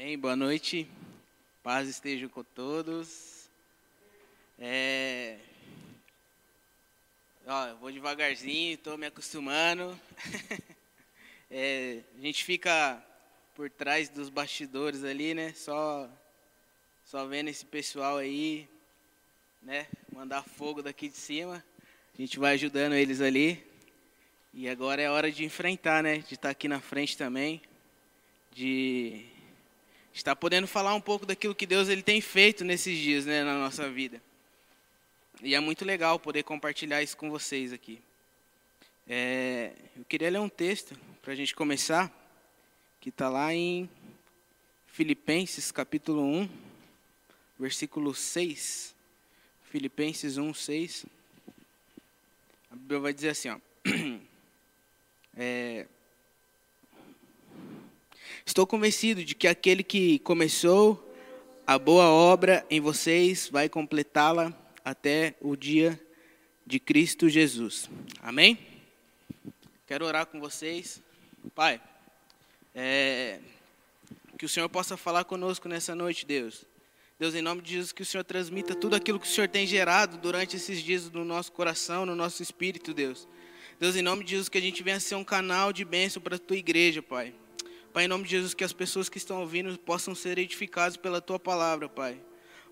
Amém. Boa noite. Paz esteja com todos. É... Ó, vou devagarzinho, estou me acostumando. é, a gente fica por trás dos bastidores ali, né? Só, só vendo esse pessoal aí, né? Mandar fogo daqui de cima. A gente vai ajudando eles ali. E agora é hora de enfrentar, né? De estar aqui na frente também. De estar podendo falar um pouco daquilo que Deus ele tem feito nesses dias, né? Na nossa vida. E é muito legal poder compartilhar isso com vocês aqui. É, eu queria ler um texto para a gente começar, que está lá em Filipenses capítulo 1, versículo 6. Filipenses 1, 6. A Bíblia vai dizer assim, ó. É, Estou convencido de que aquele que começou a boa obra em vocês vai completá-la até o dia de Cristo Jesus. Amém? Quero orar com vocês. Pai, é, que o Senhor possa falar conosco nessa noite, Deus. Deus, em nome de Jesus, que o Senhor transmita tudo aquilo que o Senhor tem gerado durante esses dias no nosso coração, no nosso espírito, Deus. Deus, em nome de Jesus, que a gente venha ser um canal de bênção para a tua igreja, Pai. Pai, em nome de Jesus, que as pessoas que estão ouvindo possam ser edificadas pela tua palavra, Pai.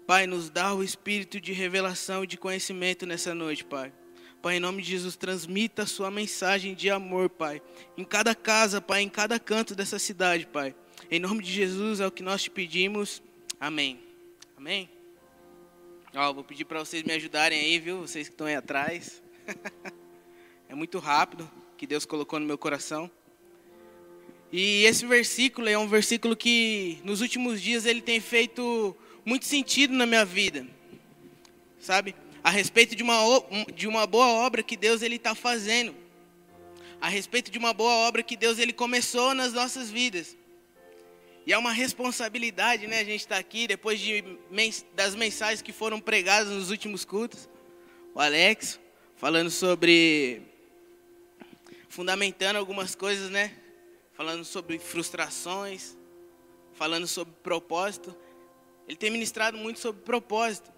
Pai, nos dá o espírito de revelação e de conhecimento nessa noite, Pai. Pai, em nome de Jesus, transmita a sua mensagem de amor, Pai. Em cada casa, Pai, em cada canto dessa cidade, Pai. Em nome de Jesus é o que nós te pedimos. Amém. Amém. Ó, vou pedir para vocês me ajudarem aí, viu? Vocês que estão aí atrás. É muito rápido que Deus colocou no meu coração. E esse versículo é um versículo que nos últimos dias ele tem feito muito sentido na minha vida. Sabe? A respeito de uma, de uma boa obra que Deus ele está fazendo. A respeito de uma boa obra que Deus ele começou nas nossas vidas. E é uma responsabilidade, né? A gente está aqui depois de, das mensagens que foram pregadas nos últimos cultos. O Alex falando sobre fundamentando algumas coisas, né? Falando sobre frustrações, falando sobre propósito. Ele tem ministrado muito sobre propósito.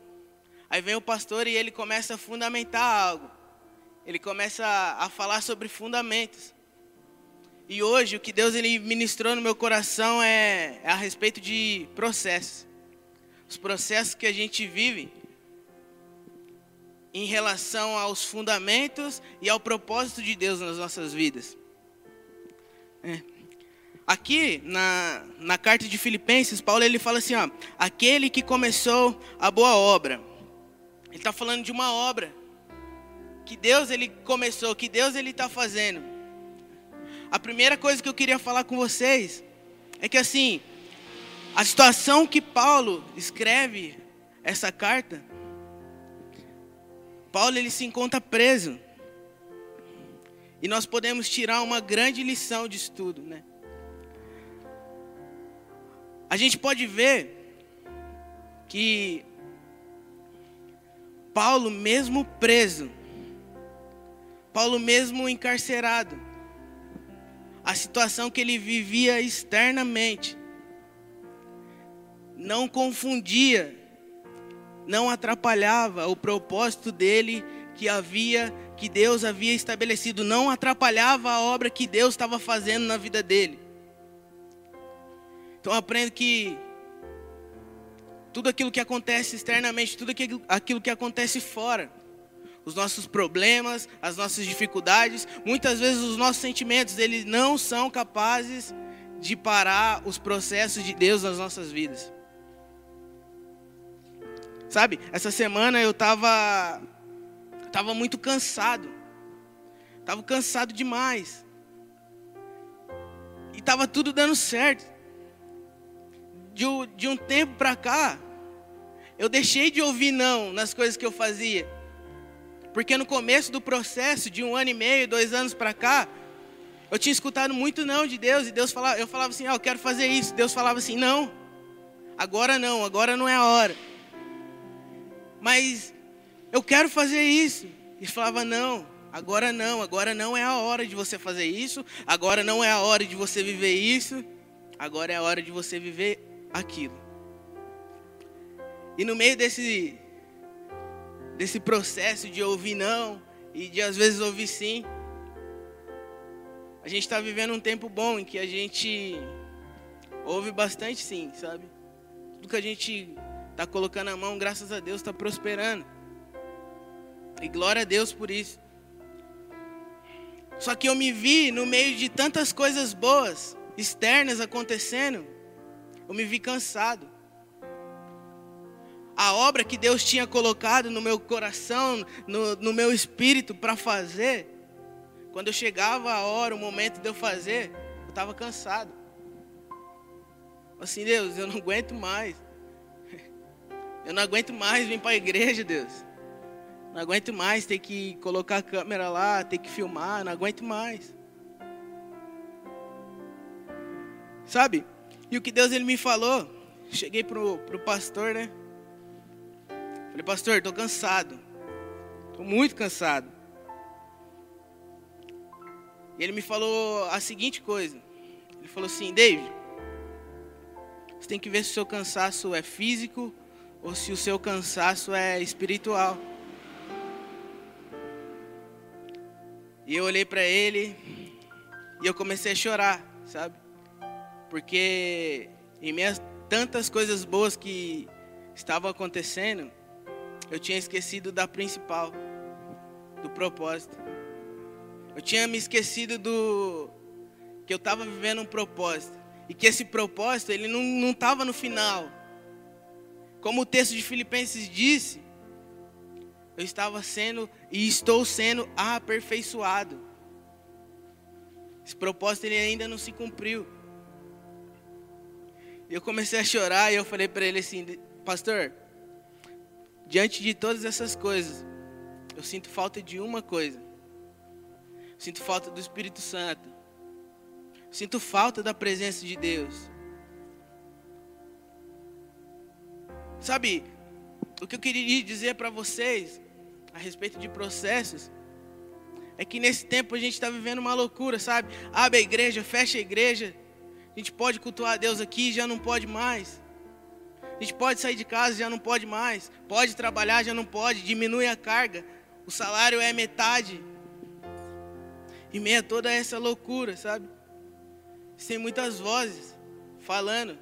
Aí vem o pastor e ele começa a fundamentar algo. Ele começa a, falar sobre fundamentos. E hoje o que Deus ele ministrou no meu coração é, é a respeito de processos. Os processos que a gente vive em relação aos fundamentos e ao propósito de Deus nas nossas vidas. É. Aqui na, na carta de Filipenses, Paulo ele fala assim: ó, aquele que começou a boa obra. Ele está falando de uma obra que Deus ele começou, que Deus ele está fazendo. A primeira coisa que eu queria falar com vocês é que assim, a situação que Paulo escreve essa carta Paulo ele se encontra preso. E nós podemos tirar uma grande lição disso tudo, né? A gente pode ver que Paulo, mesmo preso, Paulo, mesmo encarcerado, a situação que ele vivia externamente, não confundia não atrapalhava o propósito dele que havia, que Deus havia estabelecido, não atrapalhava a obra que Deus estava fazendo na vida dele. Então aprendo que tudo aquilo que acontece externamente, tudo aquilo que acontece fora, os nossos problemas, as nossas dificuldades, muitas vezes os nossos sentimentos, eles não são capazes de parar os processos de Deus nas nossas vidas. Sabe, essa semana eu estava tava muito cansado. Estava cansado demais. E estava tudo dando certo. De, de um tempo para cá, eu deixei de ouvir não nas coisas que eu fazia. Porque no começo do processo, de um ano e meio, dois anos para cá, eu tinha escutado muito não de Deus. E Deus falava, eu falava assim, ah, eu quero fazer isso. Deus falava assim, não, agora não, agora não é a hora mas eu quero fazer isso. E falava: não, agora não, agora não é a hora de você fazer isso, agora não é a hora de você viver isso, agora é a hora de você viver aquilo. E no meio desse desse processo de ouvir não e de às vezes ouvir sim, a gente está vivendo um tempo bom em que a gente ouve bastante sim, sabe? Tudo que a gente está colocando a mão, graças a Deus, está prosperando. E glória a Deus por isso. Só que eu me vi no meio de tantas coisas boas, externas acontecendo, eu me vi cansado. A obra que Deus tinha colocado no meu coração, no, no meu espírito para fazer, quando eu chegava a hora, o momento de eu fazer, eu estava cansado. Assim, Deus, eu não aguento mais. Eu não aguento mais vir para a igreja, Deus. Não aguento mais ter que colocar a câmera lá, ter que filmar, não aguento mais. Sabe? E o que Deus ele me falou, cheguei pro, pro pastor, né? Falei, pastor, estou cansado. Estou muito cansado. E ele me falou a seguinte coisa. Ele falou assim, David, você tem que ver se o seu cansaço é físico ou se o seu cansaço é espiritual. E eu olhei para ele e eu comecei a chorar, sabe? Porque em minhas tantas coisas boas que estavam acontecendo, eu tinha esquecido da principal, do propósito. Eu tinha me esquecido do que eu estava vivendo um propósito e que esse propósito ele não estava no final. Como o texto de Filipenses disse, eu estava sendo e estou sendo aperfeiçoado. Esse propósito ele ainda não se cumpriu. E eu comecei a chorar e eu falei para ele assim, pastor, diante de todas essas coisas, eu sinto falta de uma coisa. Sinto falta do Espírito Santo. Sinto falta da presença de Deus. Sabe, o que eu queria dizer para vocês a respeito de processos, é que nesse tempo a gente está vivendo uma loucura, sabe? Abre a igreja, fecha a igreja. A gente pode cultuar a Deus aqui, já não pode mais. A gente pode sair de casa, já não pode mais. Pode trabalhar, já não pode. Diminui a carga. O salário é metade. Em meio a toda essa loucura, sabe? Tem muitas vozes falando.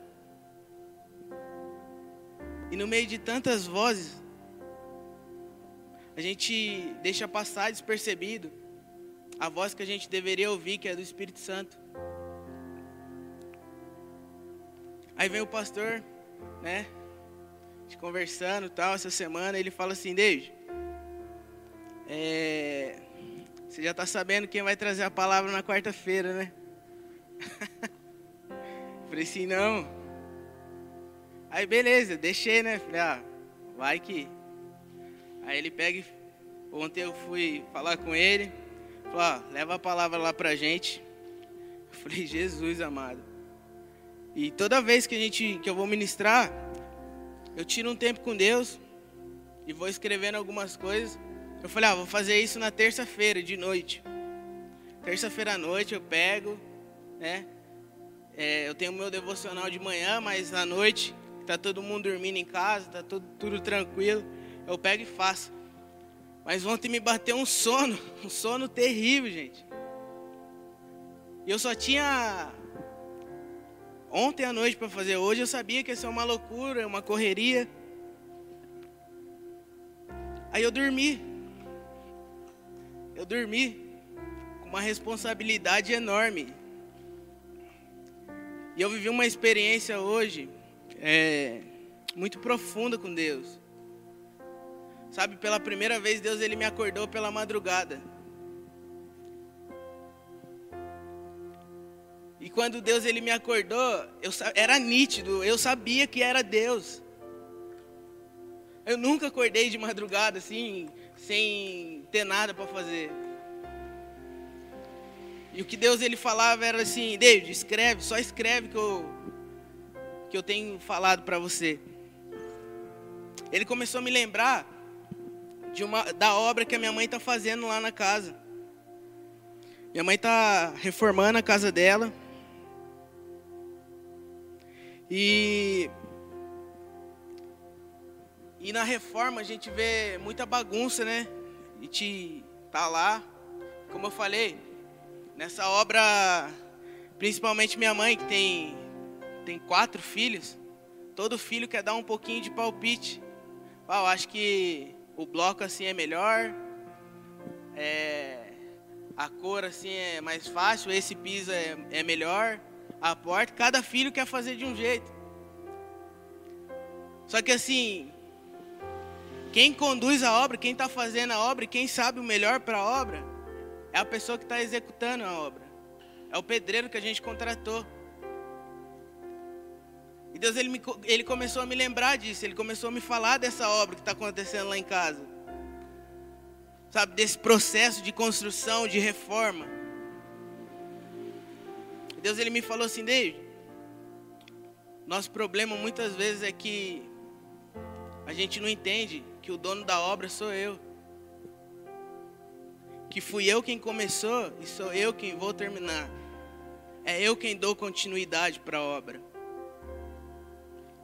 E no meio de tantas vozes, a gente deixa passar despercebido a voz que a gente deveria ouvir, que é do Espírito Santo. Aí vem o pastor, né? Conversando tal, essa semana, ele fala assim, David, é, você já está sabendo quem vai trazer a palavra na quarta-feira, né? Falei assim, não. Aí beleza, deixei, né? Falei, ah, vai que Aí ele pega e ontem eu fui falar com ele, falou, ah, leva a palavra lá pra gente. Eu falei, Jesus amado. E toda vez que a gente que eu vou ministrar, eu tiro um tempo com Deus e vou escrevendo algumas coisas. Eu falei, ah, vou fazer isso na terça-feira de noite. Terça-feira à noite eu pego, né? É, eu tenho meu devocional de manhã, mas à noite tá todo mundo dormindo em casa, tá tudo, tudo tranquilo eu pego e faço. Mas ontem me bateu um sono, um sono terrível, gente. E eu só tinha ontem à noite para fazer. Hoje eu sabia que ia ser uma loucura, uma correria. Aí eu dormi. Eu dormi com uma responsabilidade enorme. E eu vivi uma experiência hoje é, muito profunda com Deus. Sabe, pela primeira vez Deus ele me acordou pela madrugada. E quando Deus ele me acordou, eu, era nítido, eu sabia que era Deus. Eu nunca acordei de madrugada assim, sem ter nada para fazer. E o que Deus ele falava era assim, David, escreve, só escreve que eu que eu tenho falado para você. Ele começou a me lembrar de uma, da obra que a minha mãe está fazendo lá na casa. Minha mãe está reformando a casa dela. E e na reforma a gente vê muita bagunça, né? A gente tá lá, como eu falei, nessa obra, principalmente minha mãe que tem tem quatro filhos, todo filho quer dar um pouquinho de palpite. Ah, eu acho que o bloco assim é melhor, é, a cor assim é mais fácil, esse piso é, é melhor, a porta, cada filho quer fazer de um jeito. Só que assim, quem conduz a obra, quem está fazendo a obra, quem sabe o melhor para a obra, é a pessoa que está executando a obra. É o pedreiro que a gente contratou. E Deus ele, me, ele começou a me lembrar disso, ele começou a me falar dessa obra que está acontecendo lá em casa. Sabe, desse processo de construção, de reforma. E Deus ele me falou assim, David, nosso problema muitas vezes é que a gente não entende que o dono da obra sou eu. Que fui eu quem começou e sou eu quem vou terminar. É eu quem dou continuidade para a obra.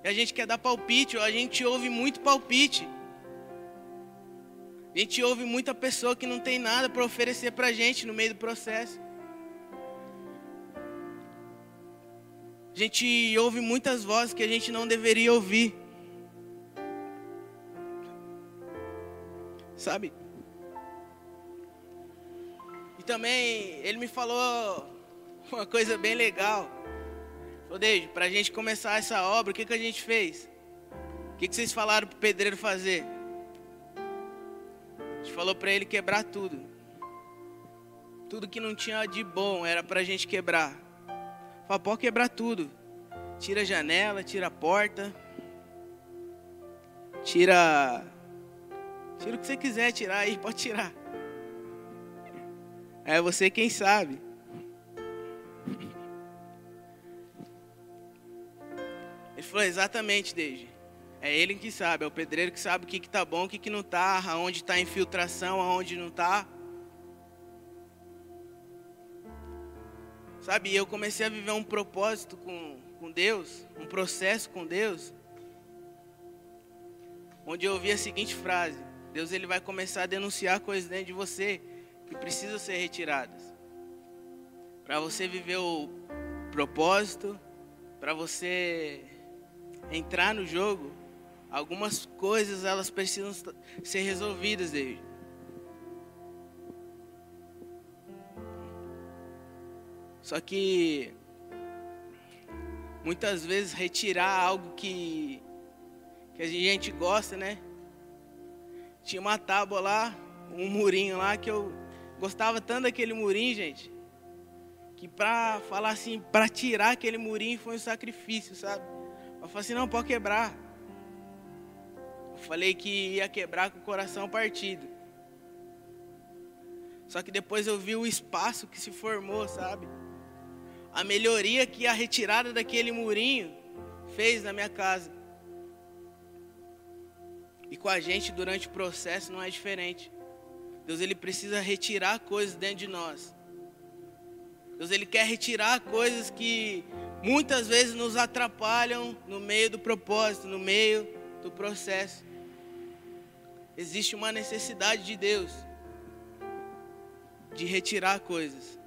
E a gente quer dar palpite, a gente ouve muito palpite. A gente ouve muita pessoa que não tem nada para oferecer para a gente no meio do processo. A gente ouve muitas vozes que a gente não deveria ouvir. Sabe? E também ele me falou uma coisa bem legal. Ô Deide, para a gente começar essa obra, o que, que a gente fez? O que, que vocês falaram para o pedreiro fazer? A gente falou para ele quebrar tudo. Tudo que não tinha de bom era para a gente quebrar. Fala, pode quebrar tudo. Tira a janela, tira a porta. Tira. Tira o que você quiser tirar aí, pode tirar. É você quem sabe. Falou, exatamente, Deide. É ele que sabe, é o pedreiro que sabe o que está bom, o que, que não está, aonde está a infiltração, aonde não está. Sabe, eu comecei a viver um propósito com, com Deus, um processo com Deus, onde eu ouvi a seguinte frase: Deus ele vai começar a denunciar coisas dentro de você que precisam ser retiradas. Para você viver o propósito, para você entrar no jogo, algumas coisas elas precisam ser resolvidas dele. Só que muitas vezes retirar algo que que a gente gosta, né? Tinha uma tábua lá, um murinho lá que eu gostava tanto daquele murinho, gente, que para falar assim, para tirar aquele murinho foi um sacrifício, sabe? Eu falei assim, não, pode quebrar. Eu falei que ia quebrar com o coração partido. Só que depois eu vi o espaço que se formou, sabe? A melhoria que a retirada daquele murinho fez na minha casa. E com a gente durante o processo não é diferente. Deus ele precisa retirar coisas dentro de nós. Deus ele quer retirar coisas que muitas vezes nos atrapalham no meio do propósito, no meio do processo. Existe uma necessidade de Deus de retirar coisas,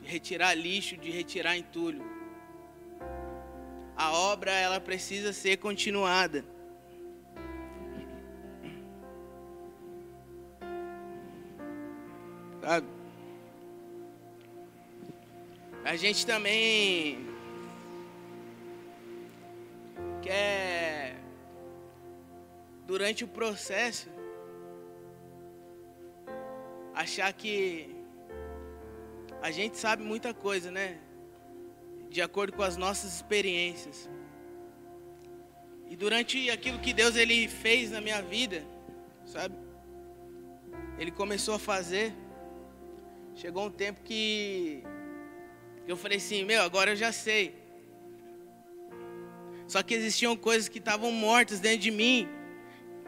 de retirar lixo, de retirar entulho. A obra ela precisa ser continuada. Sabe? A gente também quer, durante o processo, achar que a gente sabe muita coisa, né? De acordo com as nossas experiências. E durante aquilo que Deus ele fez na minha vida, sabe? Ele começou a fazer. Chegou um tempo que eu falei assim, meu, agora eu já sei. Só que existiam coisas que estavam mortas dentro de mim,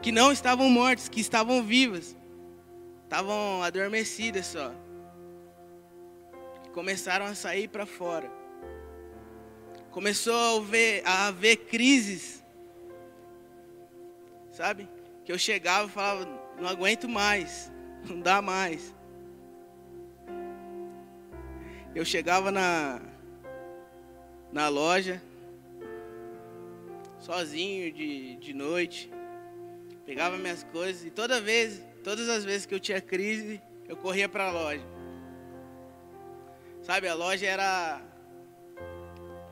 que não estavam mortas, que estavam vivas. Estavam adormecidas só. Começaram a sair para fora. começou a haver, a haver crises, sabe? Que eu chegava e falava, não aguento mais, não dá mais. Eu chegava na, na loja, sozinho de, de noite, pegava minhas coisas e toda vez, todas as vezes que eu tinha crise, eu corria para a loja. Sabe, a loja era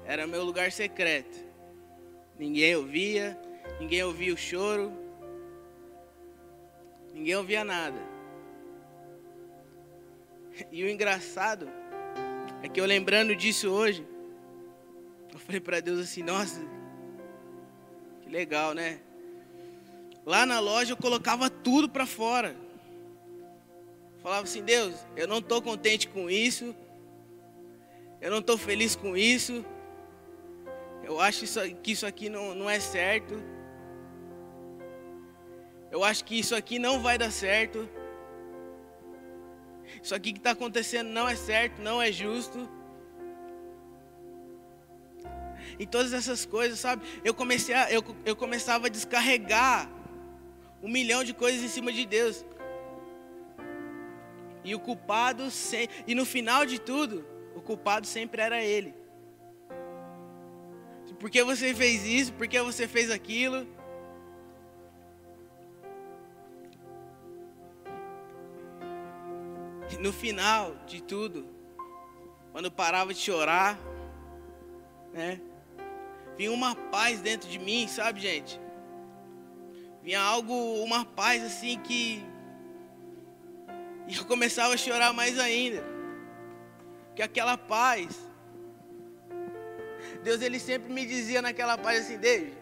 era meu lugar secreto. Ninguém ouvia, ninguém ouvia o choro, ninguém ouvia nada. E o engraçado é que eu lembrando disso hoje, eu falei para Deus assim: nossa, que legal, né? Lá na loja eu colocava tudo para fora. Falava assim: Deus, eu não estou contente com isso, eu não estou feliz com isso, eu acho isso, que isso aqui não, não é certo. Eu acho que isso aqui não vai dar certo. Isso aqui que está acontecendo não é certo, não é justo. E todas essas coisas, sabe? Eu comecei a, eu, eu começava a descarregar um milhão de coisas em cima de Deus. E o culpado, e no final de tudo, o culpado sempre era Ele. Por que você fez isso? Por que você fez aquilo? No final de tudo, quando eu parava de chorar, né? Vinha uma paz dentro de mim, sabe, gente? Vinha algo, uma paz assim que. E eu começava a chorar mais ainda. Que aquela paz Deus ele sempre me dizia naquela paz assim, David,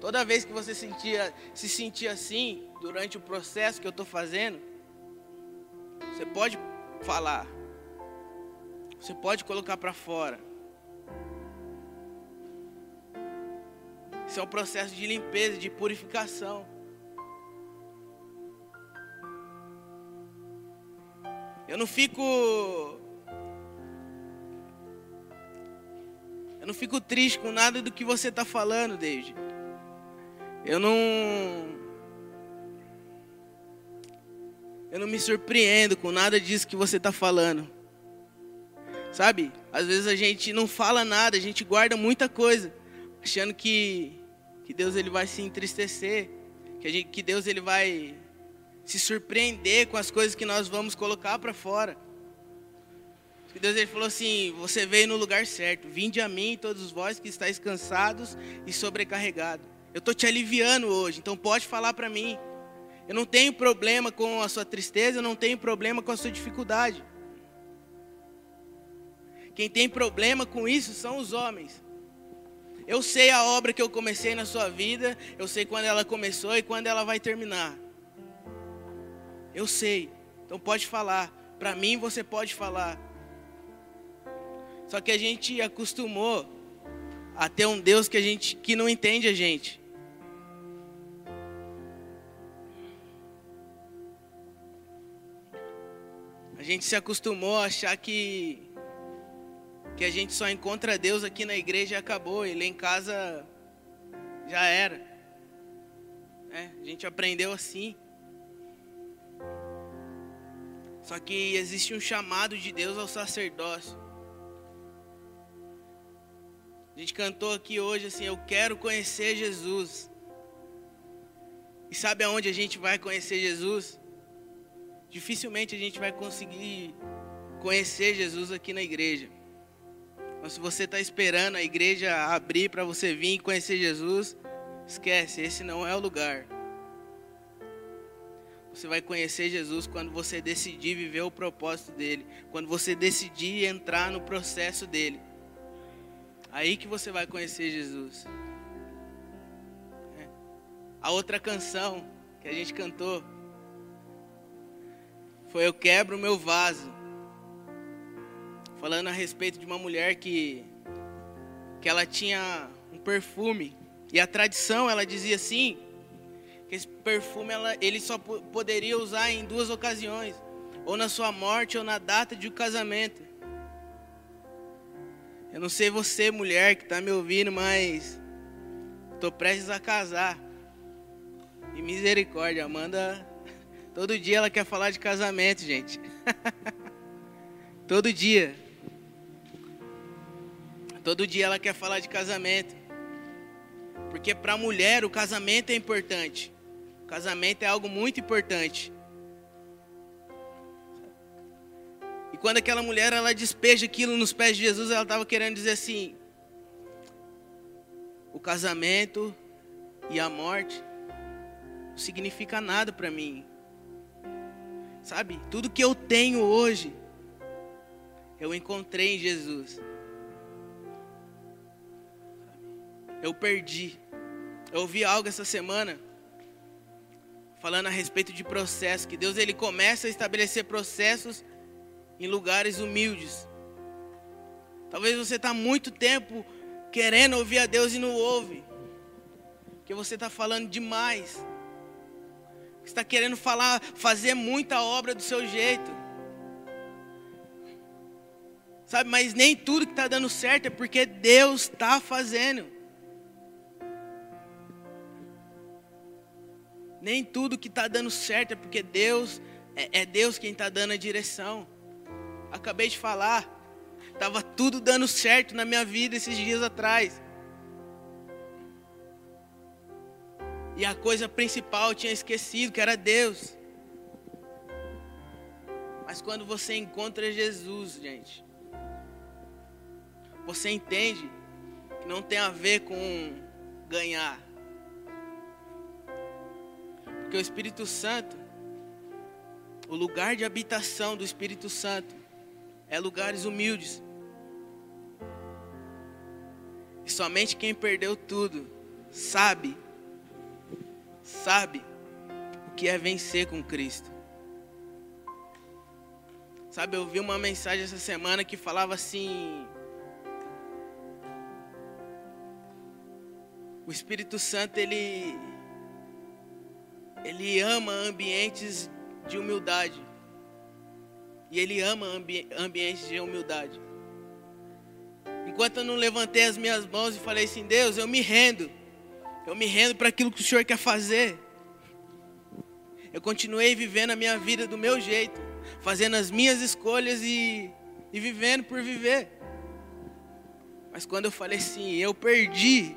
toda vez que você sentia, se sentia assim, durante o processo que eu estou fazendo, você pode falar, você pode colocar para fora. Isso é um processo de limpeza, de purificação. Eu não fico não fico triste com nada do que você está falando, David. Eu não. Eu não me surpreendo com nada disso que você está falando. Sabe? Às vezes a gente não fala nada, a gente guarda muita coisa, achando que, que Deus ele vai se entristecer, que, gente, que Deus ele vai se surpreender com as coisas que nós vamos colocar para fora. Que Deus ele falou assim: Você veio no lugar certo. Vinde a mim, todos vós que estáis cansados e sobrecarregados. Eu estou te aliviando hoje, então pode falar para mim. Eu não tenho problema com a sua tristeza, eu não tenho problema com a sua dificuldade. Quem tem problema com isso são os homens. Eu sei a obra que eu comecei na sua vida, eu sei quando ela começou e quando ela vai terminar. Eu sei. Então pode falar. Para mim você pode falar. Só que a gente acostumou a ter um Deus que a gente que não entende a gente. Gente se acostumou a achar que que a gente só encontra Deus aqui na igreja e acabou, e lá em casa já era. É, a gente aprendeu assim. Só que existe um chamado de Deus ao sacerdócio. A gente cantou aqui hoje assim, eu quero conhecer Jesus. E sabe aonde a gente vai conhecer Jesus? Dificilmente a gente vai conseguir conhecer Jesus aqui na igreja. Mas se você está esperando a igreja abrir para você vir e conhecer Jesus, esquece, esse não é o lugar. Você vai conhecer Jesus quando você decidir viver o propósito dele, quando você decidir entrar no processo dele. Aí que você vai conhecer Jesus. É. A outra canção que a gente cantou foi Eu Quebro o Meu Vaso. Falando a respeito de uma mulher que, que ela tinha um perfume. E a tradição, ela dizia assim, que esse perfume ela, ele só poderia usar em duas ocasiões. Ou na sua morte ou na data de um casamento. Eu não sei você, mulher, que está me ouvindo, mas estou prestes a casar. E misericórdia, Amanda, todo dia ela quer falar de casamento, gente. todo dia. Todo dia ela quer falar de casamento. Porque para a mulher o casamento é importante. O casamento é algo muito importante. E quando aquela mulher ela despeja aquilo nos pés de Jesus, ela estava querendo dizer assim: o casamento e a morte não significa nada para mim. Sabe? Tudo que eu tenho hoje eu encontrei em Jesus. Eu perdi. Eu ouvi algo essa semana falando a respeito de processo, que Deus ele começa a estabelecer processos em lugares humildes. Talvez você está muito tempo querendo ouvir a Deus e não ouve, porque você está falando demais. Está querendo falar, fazer muita obra do seu jeito. Sabe, mas nem tudo que está dando certo é porque Deus está fazendo. Nem tudo que está dando certo é porque Deus, é, é Deus quem está dando a direção. Acabei de falar. Estava tudo dando certo na minha vida esses dias atrás. E a coisa principal eu tinha esquecido, que era Deus. Mas quando você encontra Jesus, gente, você entende que não tem a ver com ganhar. Porque o Espírito Santo, o lugar de habitação do Espírito Santo, é lugares humildes. E somente quem perdeu tudo sabe, sabe o que é vencer com Cristo. Sabe, eu vi uma mensagem essa semana que falava assim: O Espírito Santo ele ele ama ambientes de humildade. E Ele ama ambi ambientes de humildade. Enquanto eu não levantei as minhas mãos e falei assim: Deus, eu me rendo. Eu me rendo para aquilo que o Senhor quer fazer. Eu continuei vivendo a minha vida do meu jeito, fazendo as minhas escolhas e, e vivendo por viver. Mas quando eu falei assim, eu perdi.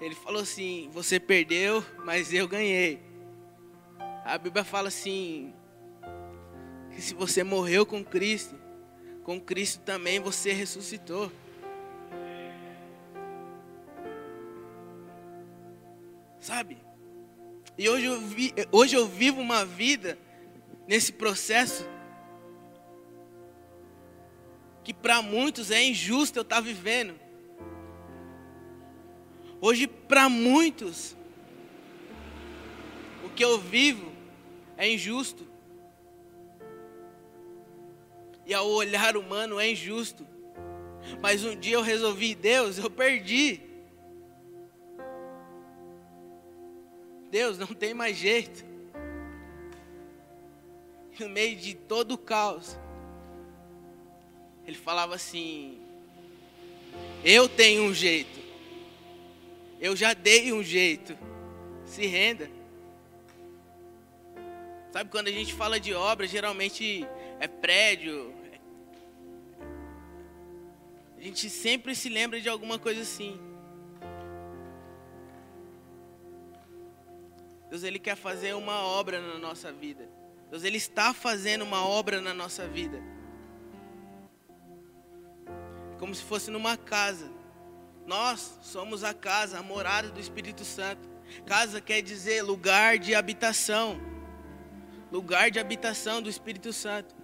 Ele falou assim: Você perdeu, mas eu ganhei. A Bíblia fala assim: que se você morreu com Cristo, com Cristo também você ressuscitou. Sabe? E hoje eu, vi, hoje eu vivo uma vida nesse processo que para muitos é injusto eu estar tá vivendo. Hoje, para muitos, o que eu vivo é injusto e ao olhar humano é injusto. Mas um dia eu resolvi, Deus, eu perdi. Deus, não tem mais jeito. No meio de todo o caos, ele falava assim: Eu tenho um jeito. Eu já dei um jeito. Se renda. Sabe quando a gente fala de obra, geralmente é prédio, a gente sempre se lembra de alguma coisa assim. Deus ele quer fazer uma obra na nossa vida. Deus ele está fazendo uma obra na nossa vida. Como se fosse numa casa. Nós somos a casa, a morada do Espírito Santo. Casa quer dizer lugar de habitação. Lugar de habitação do Espírito Santo.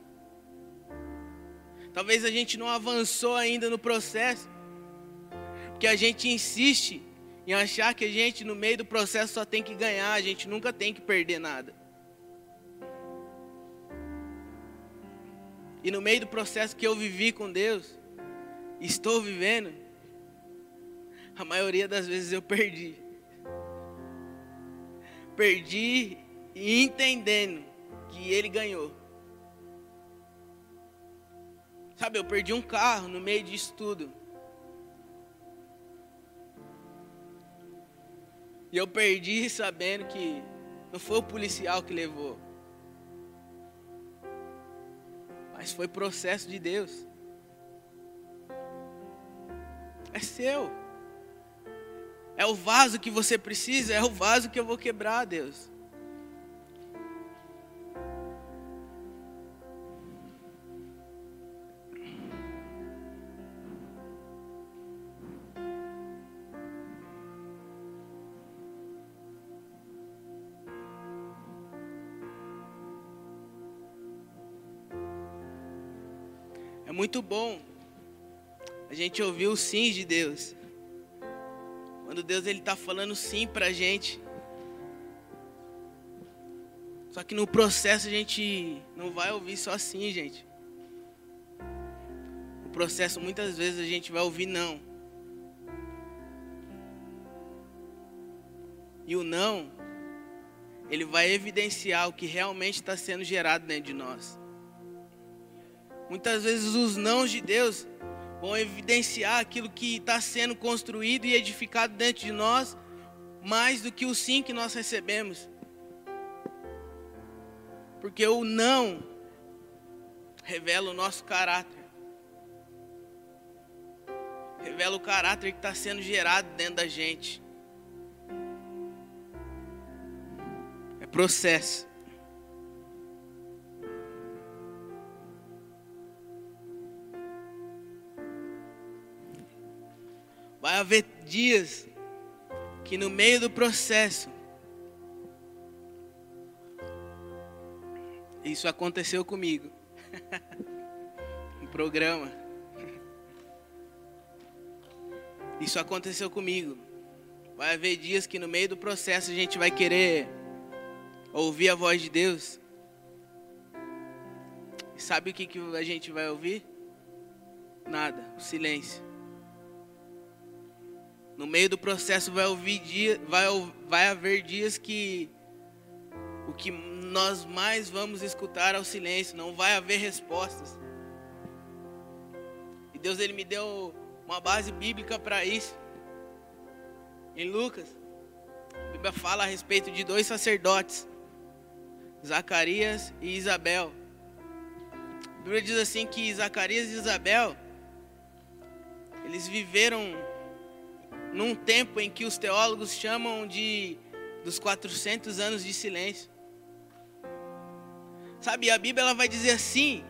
Talvez a gente não avançou ainda no processo, porque a gente insiste em achar que a gente no meio do processo só tem que ganhar, a gente nunca tem que perder nada. E no meio do processo que eu vivi com Deus, estou vivendo, a maioria das vezes eu perdi. Perdi e entendendo que Ele ganhou. Sabe, eu perdi um carro no meio disso tudo. E eu perdi sabendo que não foi o policial que levou. Mas foi processo de Deus. É seu. É o vaso que você precisa, é o vaso que eu vou quebrar, Deus. Muito bom a gente ouvir o sim de Deus. Quando Deus ele está falando sim para a gente. Só que no processo a gente não vai ouvir só sim, gente. No processo muitas vezes a gente vai ouvir não. E o não, ele vai evidenciar o que realmente está sendo gerado dentro de nós. Muitas vezes os nãos de Deus vão evidenciar aquilo que está sendo construído e edificado dentro de nós, mais do que o sim que nós recebemos. Porque o não revela o nosso caráter. Revela o caráter que está sendo gerado dentro da gente. É processo. Vai haver dias que no meio do processo Isso aconteceu comigo. um programa. Isso aconteceu comigo. Vai haver dias que no meio do processo a gente vai querer ouvir a voz de Deus. Sabe o que, que a gente vai ouvir? Nada, o silêncio. No meio do processo vai ouvir dia, vai, vai haver dias que o que nós mais vamos escutar é o silêncio, não vai haver respostas. E Deus ele me deu uma base bíblica para isso. Em Lucas, a Bíblia fala a respeito de dois sacerdotes, Zacarias e Isabel. A Bíblia diz assim que Zacarias e Isabel eles viveram num tempo em que os teólogos chamam de dos 400 anos de silêncio. Sabe, a Bíblia ela vai dizer assim,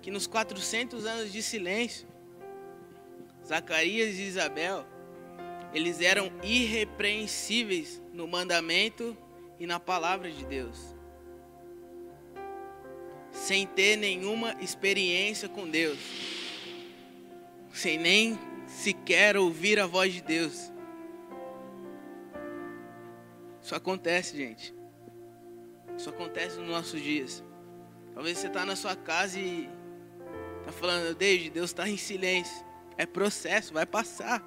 que nos 400 anos de silêncio, Zacarias e Isabel, eles eram irrepreensíveis no mandamento e na palavra de Deus. Sem ter nenhuma experiência com Deus. Sem nem sequer ouvir a voz de Deus. Isso acontece, gente. Isso acontece nos nossos dias. Talvez você está na sua casa e está falando, Deus, Deus está em silêncio. É processo, vai passar.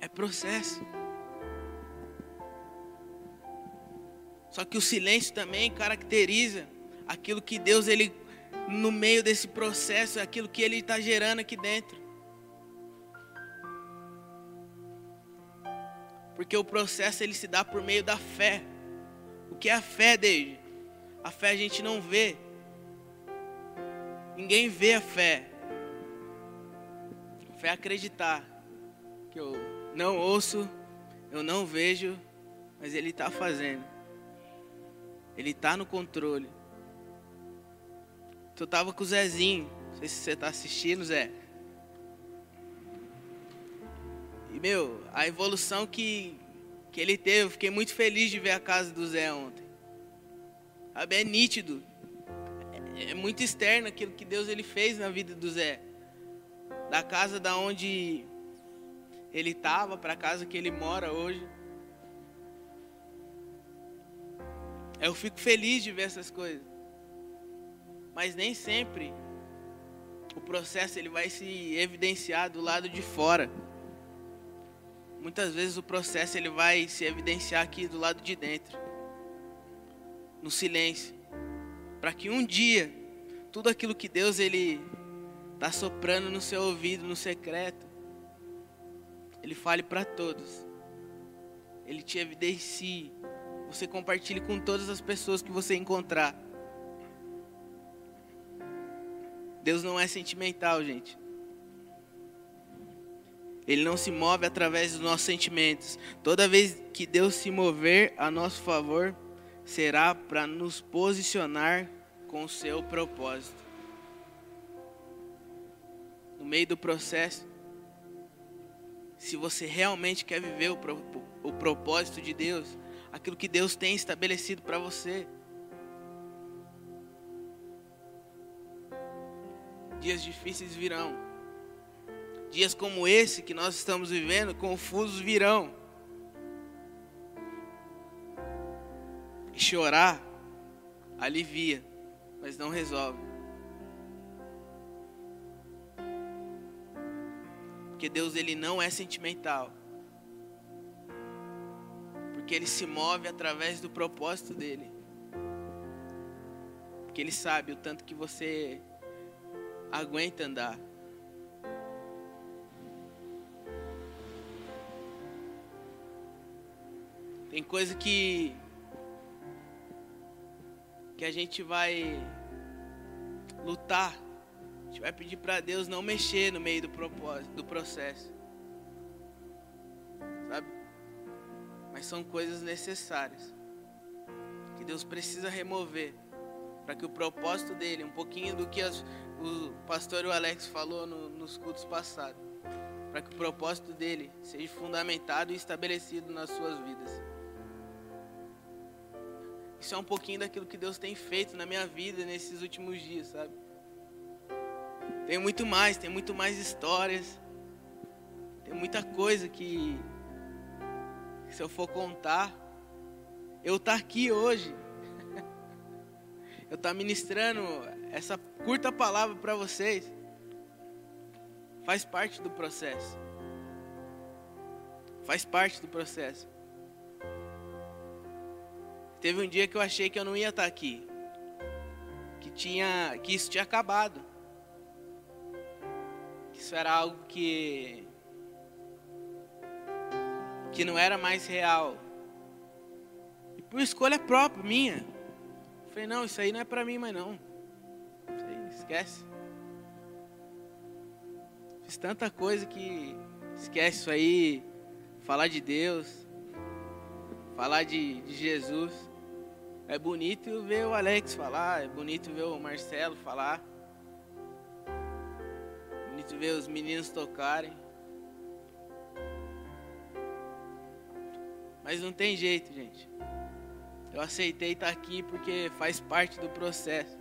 É processo. Só que o silêncio também caracteriza aquilo que Deus ele no meio desse processo, aquilo que Ele está gerando aqui dentro. Porque o processo ele se dá por meio da fé. O que é a fé, desde? A fé a gente não vê. Ninguém vê a fé. Fé é acreditar. Que eu não ouço, eu não vejo, mas Ele está fazendo. Ele está no controle. Tu tava com o Zezinho. Não sei se você tá assistindo, Zé. E, meu, a evolução que, que ele teve, eu fiquei muito feliz de ver a casa do Zé ontem. Sabe, é nítido. É, é muito externo aquilo que Deus ele fez na vida do Zé. Da casa da onde ele estava para a casa que ele mora hoje. Eu fico feliz de ver essas coisas. Mas nem sempre o processo ele vai se evidenciar do lado de fora. Muitas vezes o processo ele vai se evidenciar aqui do lado de dentro. No silêncio. Para que um dia tudo aquilo que Deus ele está soprando no seu ouvido, no secreto, ele fale para todos. Ele te evidencie. Você compartilhe com todas as pessoas que você encontrar. Deus não é sentimental, gente. Ele não se move através dos nossos sentimentos. Toda vez que Deus se mover a nosso favor, será para nos posicionar com o seu propósito. No meio do processo, se você realmente quer viver o, o propósito de Deus, aquilo que Deus tem estabelecido para você, dias difíceis virão. Dias como esse que nós estamos vivendo, confusos virão. E chorar alivia, mas não resolve. Porque Deus ele não é sentimental. Porque ele se move através do propósito dele. Porque ele sabe o tanto que você aguenta andar. Tem coisa que que a gente vai lutar. A gente vai pedir para Deus não mexer no meio do propósito, do processo. Sabe? Mas são coisas necessárias que Deus precisa remover para que o propósito dele, um pouquinho do que as, o pastor Alex falou no, nos cultos passados, para que o propósito dele seja fundamentado e estabelecido nas suas vidas. Isso é um pouquinho daquilo que Deus tem feito na minha vida nesses últimos dias, sabe? Tem muito mais, tem muito mais histórias. Tem muita coisa que, se eu for contar, eu estar tá aqui hoje, eu estar tá ministrando essa curta palavra para vocês, faz parte do processo. Faz parte do processo. Teve um dia que eu achei que eu não ia estar aqui. Que tinha, que isso tinha acabado. Que isso era algo que que não era mais real. E por escolha própria minha. Eu falei, não, isso aí não é para mim mais não. Esquece. Fiz tanta coisa que esquece isso aí. Falar de Deus. Falar de, de Jesus. É bonito ver o Alex falar, é bonito ver o Marcelo falar. É bonito ver os meninos tocarem. Mas não tem jeito, gente. Eu aceitei estar aqui porque faz parte do processo.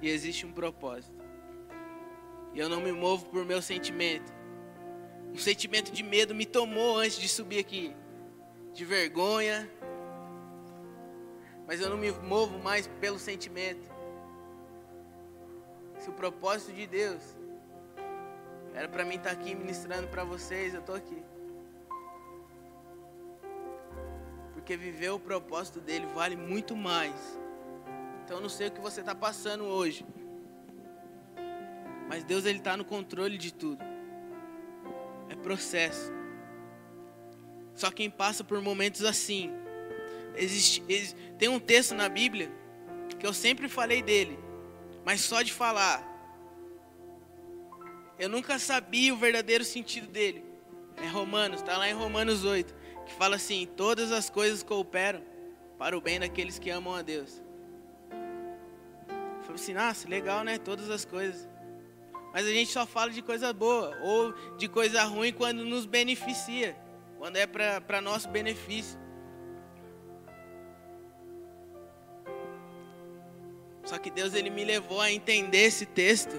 E existe um propósito. E eu não me movo por meu sentimento. Um sentimento de medo me tomou antes de subir aqui. De vergonha, mas eu não me movo mais pelo sentimento. Se o propósito de Deus era para mim estar tá aqui ministrando para vocês, eu estou aqui. Porque viver o propósito dele vale muito mais. Então eu não sei o que você está passando hoje. Mas Deus ele está no controle de tudo. É processo. Só quem passa por momentos assim Existe, existe, tem um texto na Bíblia que eu sempre falei dele, mas só de falar, eu nunca sabia o verdadeiro sentido dele. É Romanos, está lá em Romanos 8, que fala assim: todas as coisas cooperam para o bem daqueles que amam a Deus. Falei assim, nossa, legal, né? Todas as coisas. Mas a gente só fala de coisa boa ou de coisa ruim quando nos beneficia, quando é para nosso benefício. Só que Deus ele me levou a entender esse texto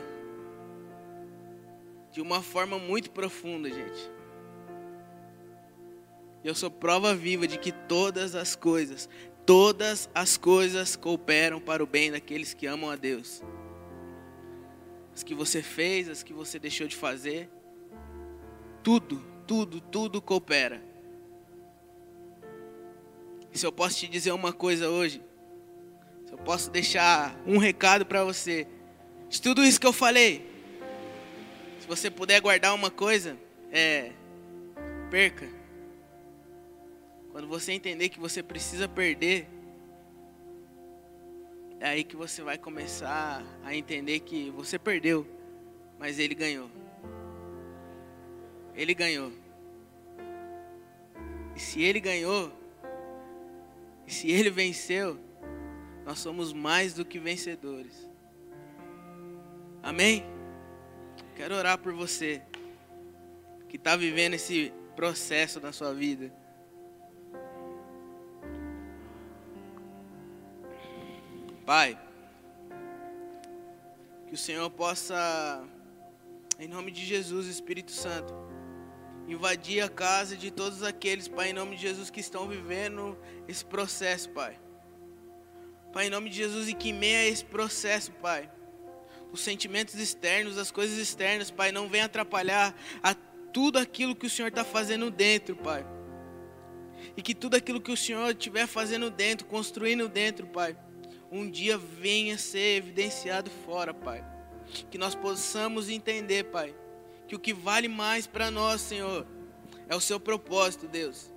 de uma forma muito profunda, gente. Eu sou prova viva de que todas as coisas, todas as coisas cooperam para o bem daqueles que amam a Deus. As que você fez, as que você deixou de fazer, tudo, tudo, tudo coopera. E se eu posso te dizer uma coisa hoje, eu posso deixar um recado para você, De tudo isso que eu falei, se você puder guardar uma coisa, é perca. Quando você entender que você precisa perder, é aí que você vai começar a entender que você perdeu, mas ele ganhou. Ele ganhou. E se ele ganhou, e se ele venceu, nós somos mais do que vencedores. Amém? Quero orar por você que está vivendo esse processo na sua vida. Pai, que o Senhor possa, em nome de Jesus, Espírito Santo, invadir a casa de todos aqueles, Pai, em nome de Jesus, que estão vivendo esse processo, Pai. Pai, em nome de Jesus, e que meia esse processo, Pai, os sentimentos externos, as coisas externas, Pai, não venham atrapalhar a tudo aquilo que o Senhor está fazendo dentro, Pai. E que tudo aquilo que o Senhor estiver fazendo dentro, construindo dentro, Pai, um dia venha ser evidenciado fora, Pai. Que nós possamos entender, Pai, que o que vale mais para nós, Senhor, é o seu propósito, Deus.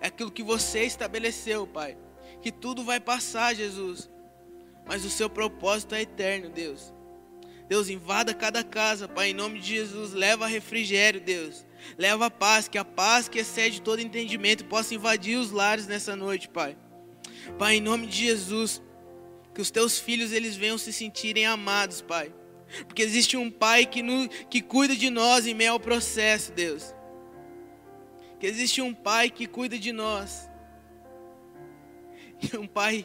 É aquilo que você estabeleceu, Pai. Que tudo vai passar, Jesus. Mas o seu propósito é eterno, Deus. Deus, invada cada casa, Pai, em nome de Jesus. Leva refrigério, Deus. Leva a paz, que a paz que excede todo entendimento possa invadir os lares nessa noite, Pai. Pai, em nome de Jesus. Que os teus filhos eles venham se sentirem amados, Pai. Porque existe um Pai que, no, que cuida de nós em meio ao processo, Deus. Que existe um Pai que cuida de nós. E um Pai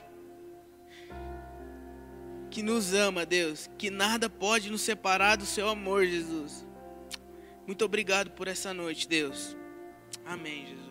que nos ama, Deus. Que nada pode nos separar do seu amor, Jesus. Muito obrigado por essa noite, Deus. Amém, Jesus.